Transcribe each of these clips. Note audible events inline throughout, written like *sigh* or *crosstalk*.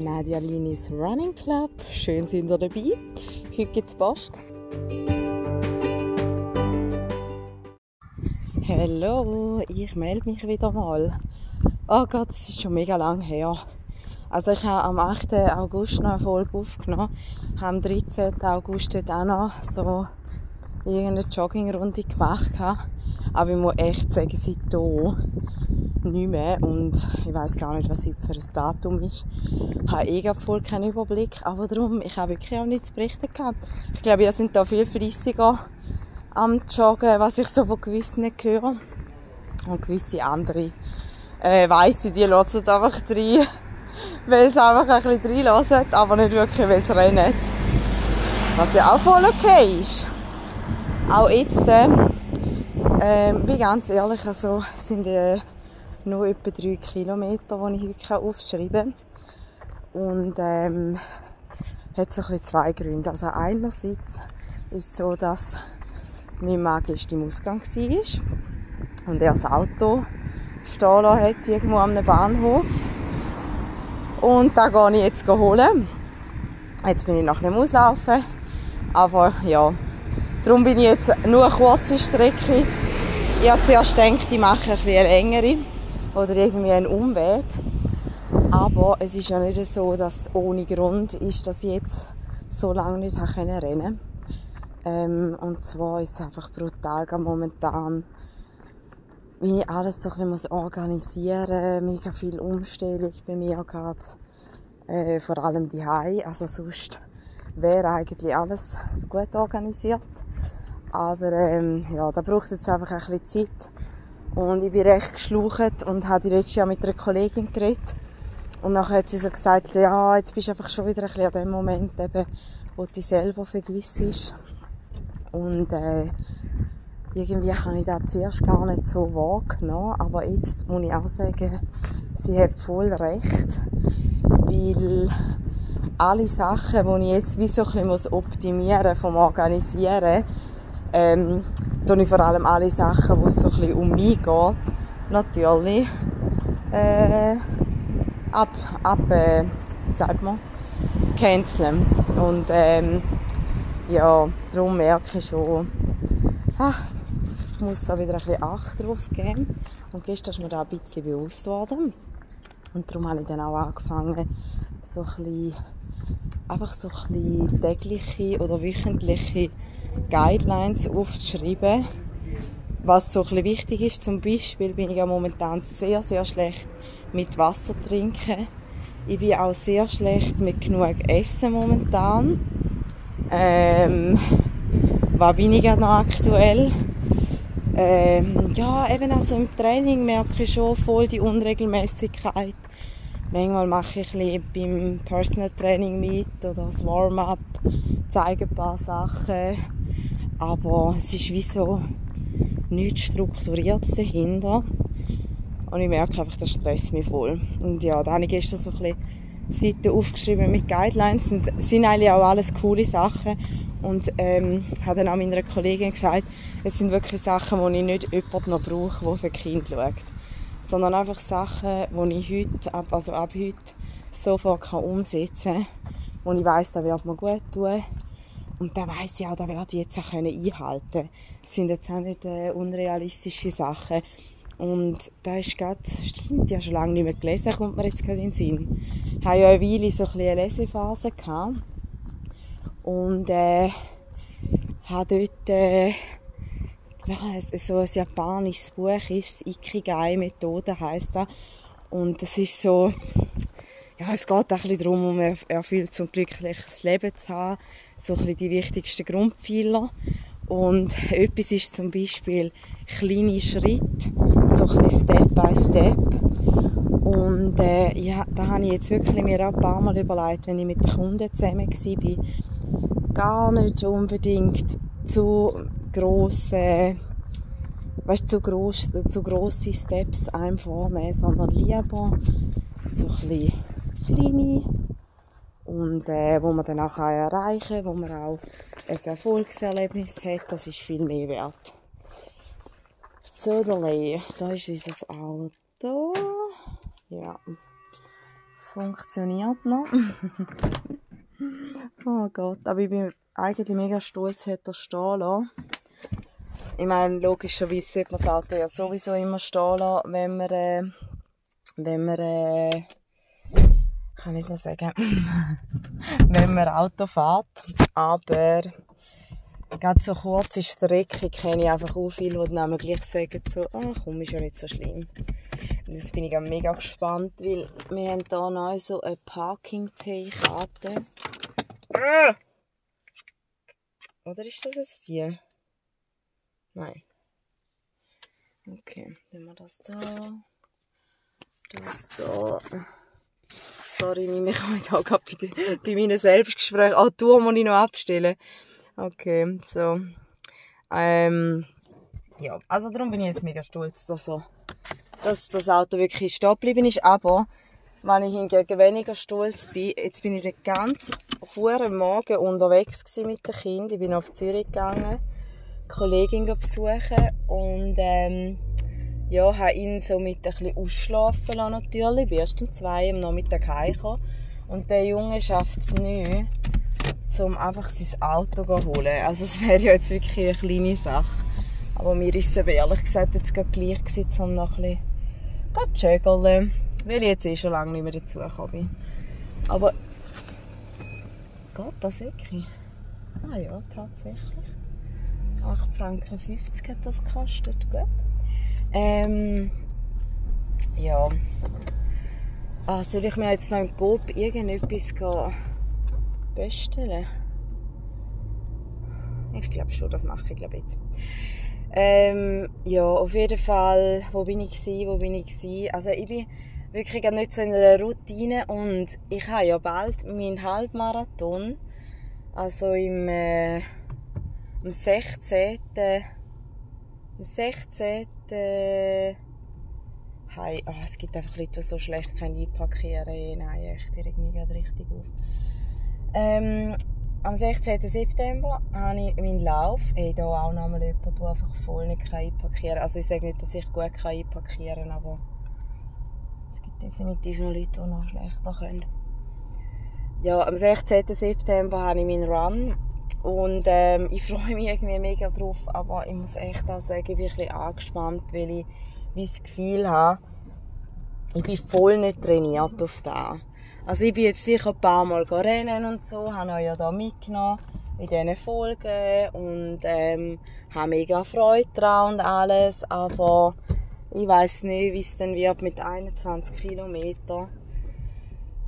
Nadia Linis Running Club. Schön sind ihr dabei. Heute gibt es Post. Hallo, ich melde mich wieder mal. Oh Gott, es ist schon mega lang her. Also ich habe am 8. August noch eine Folge aufgenommen, habe am 13. August dort auch noch so irgendeine Joggingrunde gemacht. Aber ich muss echt sagen, seitdem nicht mehr und ich weiß gar nicht, was heute für ein Datum ist. Ich habe eh voll keinen Überblick, aber darum, ich habe wirklich auch nichts zu berichten gehabt. Ich glaube, ihr sind da viel fleissiger am Joggen, was ich so von gewissen höre. Und gewisse andere, äh, weiss ich, die hören einfach rein, weil sie einfach ein bisschen reinhören, aber nicht wirklich, weil sie rennen. Was ja auch voll okay ist. Auch jetzt, äh, äh, bin ganz ehrlich, also sind äh, nur etwa drei Kilometer, die ich heute aufschreiben kann. Und ähm, hat so ein zwei Gründe. Also einerseits ist es so, dass mein Magisch im Ausgang war und er das Auto stehen hat, irgendwo am Bahnhof. Und da gehe ich jetzt holen. Jetzt bin ich noch nicht auslaufen. Aber ja, darum bin ich jetzt nur eine kurze Strecke. Ich habe zuerst gedacht, ich mache ein bisschen eine längere oder irgendwie einen Umweg. Aber es ist ja nicht so, dass ohne Grund ist, dass ich jetzt so lange nicht rennen konnte. Ähm, und zwar ist es einfach brutal momentan, wie ich alles so ein bisschen organisieren muss, mega viel Umstellung bei mir gerade, äh, vor allem die Hai. Also sonst wäre eigentlich alles gut organisiert. Aber ähm, ja, da braucht jetzt einfach ein bisschen Zeit und ich bin recht geschlucht und habe letztes Jahr mit einer Kollegin geredet. Und nachher hat sie so gesagt, ja, jetzt bist du einfach schon wieder ein bisschen an dem Moment, eben, wo du dich selber vergisst. Und äh, irgendwie habe ich das zuerst gar nicht so wahrgenommen. Aber jetzt muss ich auch sagen, sie hat voll recht. Weil alle Sachen, die ich jetzt wie so ein bisschen optimieren muss, vom Organisieren, ähm, tue ich vor allem alle Sachen, wo es so ein um mich geht, natürlich äh, ab, ab äh, wie sagt man, canceln. Und ähm, ja, darum merke ich schon, ach, ich muss da wieder ein bisschen Acht drauf geben. Und gestern ist mir da ein bisschen bewusst worden. Und darum habe ich dann auch angefangen, so ein bisschen, einfach so ein tägliche oder wöchentliche Guidelines aufzuschreiben, was so ein wichtig ist. Zum Beispiel bin ich ja momentan sehr, sehr schlecht mit Wasser trinken. Ich bin auch sehr schlecht mit genug Essen momentan. Ähm, was bin ich noch aktuell? Ähm, ja, eben also im Training merke ich schon voll die Unregelmäßigkeit. Manchmal mache ich ein beim Personal Training mit oder das Warm-up, zeige ein paar Sachen aber es ist wie so nichts Strukturiertes dahinter. Und ich merke einfach, das stresst mich voll. Und ja, da habe ich gestern so ein bisschen Seiten aufgeschrieben mit Guidelines. Sind, sind eigentlich auch alles coole Sachen. Und ähm, habe dann auch meiner Kollegin gesagt, es sind wirklich Sachen, die ich nicht jemanden noch brauche, der für Kind schaut. Sondern einfach Sachen, die ich heute, ab, also ab heute sofort kann umsetzen kann. Wo ich weiss, das wird mir gut tun. Und da weiß ich auch, da werde ich jetzt auch einhalten können. Das sind jetzt auch nicht äh, unrealistische Sachen. Und da ist gerade, stimmt, ich habe schon lange nicht mehr gelesen, kommt mir jetzt gerade in den Sinn. Ich hatte ja eine Weile so ein eine Lesephase. Gehabt. Und äh, habe dort äh, so ein japanisches Buch ist, Ikigai-Methode heisst das. Und das ist so, ja, es geht auch ein darum, um ein erfülltes und glückliches Leben zu haben. So ein die wichtigsten Grundpfeiler. Und etwas ist zum Beispiel kleine Schritte, so ein Step by Step. Und äh, ja, da habe ich jetzt wirklich mir auch ein paar Mal überlegt, wenn ich mit den Kunden zusammen war, gar nicht unbedingt zu grosse, weißt, zu, gross, zu grosse Steps einem vornehmen, sondern lieber so ein kleine und äh, wo man dann auch erreichen kann, wo man auch ein Erfolgserlebnis hat, das ist viel mehr wert. So, da ist unser Auto. Ja. funktioniert noch. *laughs* oh Gott, aber ich bin eigentlich mega stolz, hat er stehen lassen. Ich meine, logischerweise sollte man das Auto ja sowieso immer stehen lassen, wenn man, äh, wenn man, äh, kann ich es noch sagen, *laughs* wenn man Auto fährt. Aber gerade so kurze Strecke kenne ich einfach auch viele, die dann gleich sagen so, ah komm, ist ja nicht so schlimm. Und jetzt bin ich auch mega gespannt, weil wir haben hier neu so eine Parking-Pay-Karte. Oder ist das jetzt die? Nein. Okay, dann wir das da. Das da. Sorry, *laughs* ich kann mich da gerade bei, bei meinen Selbstgesprächen. Ah, du muss ich noch abstellen. Okay, so. Ähm, ja, also darum bin ich jetzt mega stolz, dass, so, dass das Auto wirklich stehen geblieben ist. Aber, wenn ich hingegen weniger stolz bin, jetzt bin ich den ganzen Morgen unterwegs mit dem Kind. Ich bin auf Zürich gegangen, Kollegin besuchen und ähm, ja, habe ihn so mit ein bisschen ausschlafen lassen natürlich. Ich bin erst um zwei am Nachmittag heimgekommen. Und der Junge schafft es nicht, um einfach sein Auto zu holen. Also es wäre ja jetzt wirklich eine kleine Sache. Aber mir ist es eben ehrlich gesagt jetzt gerade gleich gewesen, um noch ein bisschen zu schögeln. Weil ich jetzt eh schon lange nicht mehr dazugekommen bin. Aber geht das wirklich? Ah ja, tatsächlich. 8 Franken 50 hat das gekostet. Gut. Ähm, ja. Ah, soll ich mir jetzt noch im Coop irgendetwas bestellen? Ich glaube schon, das mache ich glaube jetzt. Ähm, ja, auf jeden Fall, wo bin ich gewesen, wo bin ich gewesen? Also ich bin wirklich nicht so in einer Routine und ich habe ja bald meinen Halbmarathon, also im, äh, am 16. am 16. Hey, oh, es gibt einfach Leute, die so schlecht können einparkieren können. Nein, echt, ich reg mich gerade richtig auf. Ähm, am 16. September habe ich meinen Lauf. Hey, da auch noch jemand, der einfach voll nicht einparkieren kann. Also ich sage nicht, dass ich gut einparkieren kann, aber es gibt definitiv noch Leute, die noch schlechter können. Ja, am 16. September habe ich meinen Run und ähm, ich freue mich irgendwie mega drauf, aber ich muss echt auch sagen, ich bin ein bisschen angespannt, weil ich wie das Gefühl habe, ich bin voll nicht trainiert auf das. Also ich bin jetzt sicher ein paar Mal rennen und so, habe euch ja da mitgenommen in diesen Folgen und ähm, habe mega Freude daran und alles, aber ich weiß nicht, wie es dann wird mit 21 Kilometern.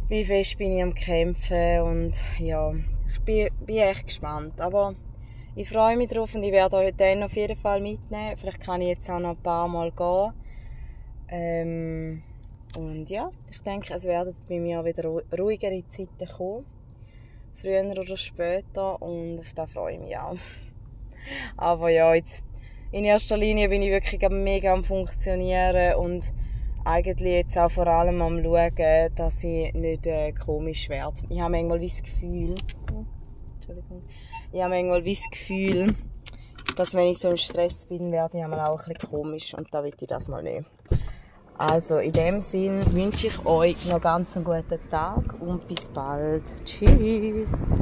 Wie fest bin ich am Kämpfen und ja, ich bin, bin echt gespannt. Aber ich freue mich drauf und ich werde euch dann auf jeden Fall mitnehmen. Vielleicht kann ich jetzt auch noch ein paar Mal gehen. Ähm, und ja, ich denke, es werden bei mir wieder ruhigere Zeiten kommen. Früher oder später. Und auf das freue ich mich auch. *laughs* Aber ja, jetzt in erster Linie bin ich wirklich mega am Funktionieren und eigentlich jetzt auch vor allem am schauen, dass ich nicht äh, komisch werde. Ich habe manchmal das Gefühl, Entschuldigung, ich habe manchmal das Gefühl, dass wenn ich so im Stress bin, werde ich auch ein bisschen komisch und da will ich das mal nicht. Also in dem Sinn wünsche ich euch noch ganz einen guten Tag und bis bald. Tschüss.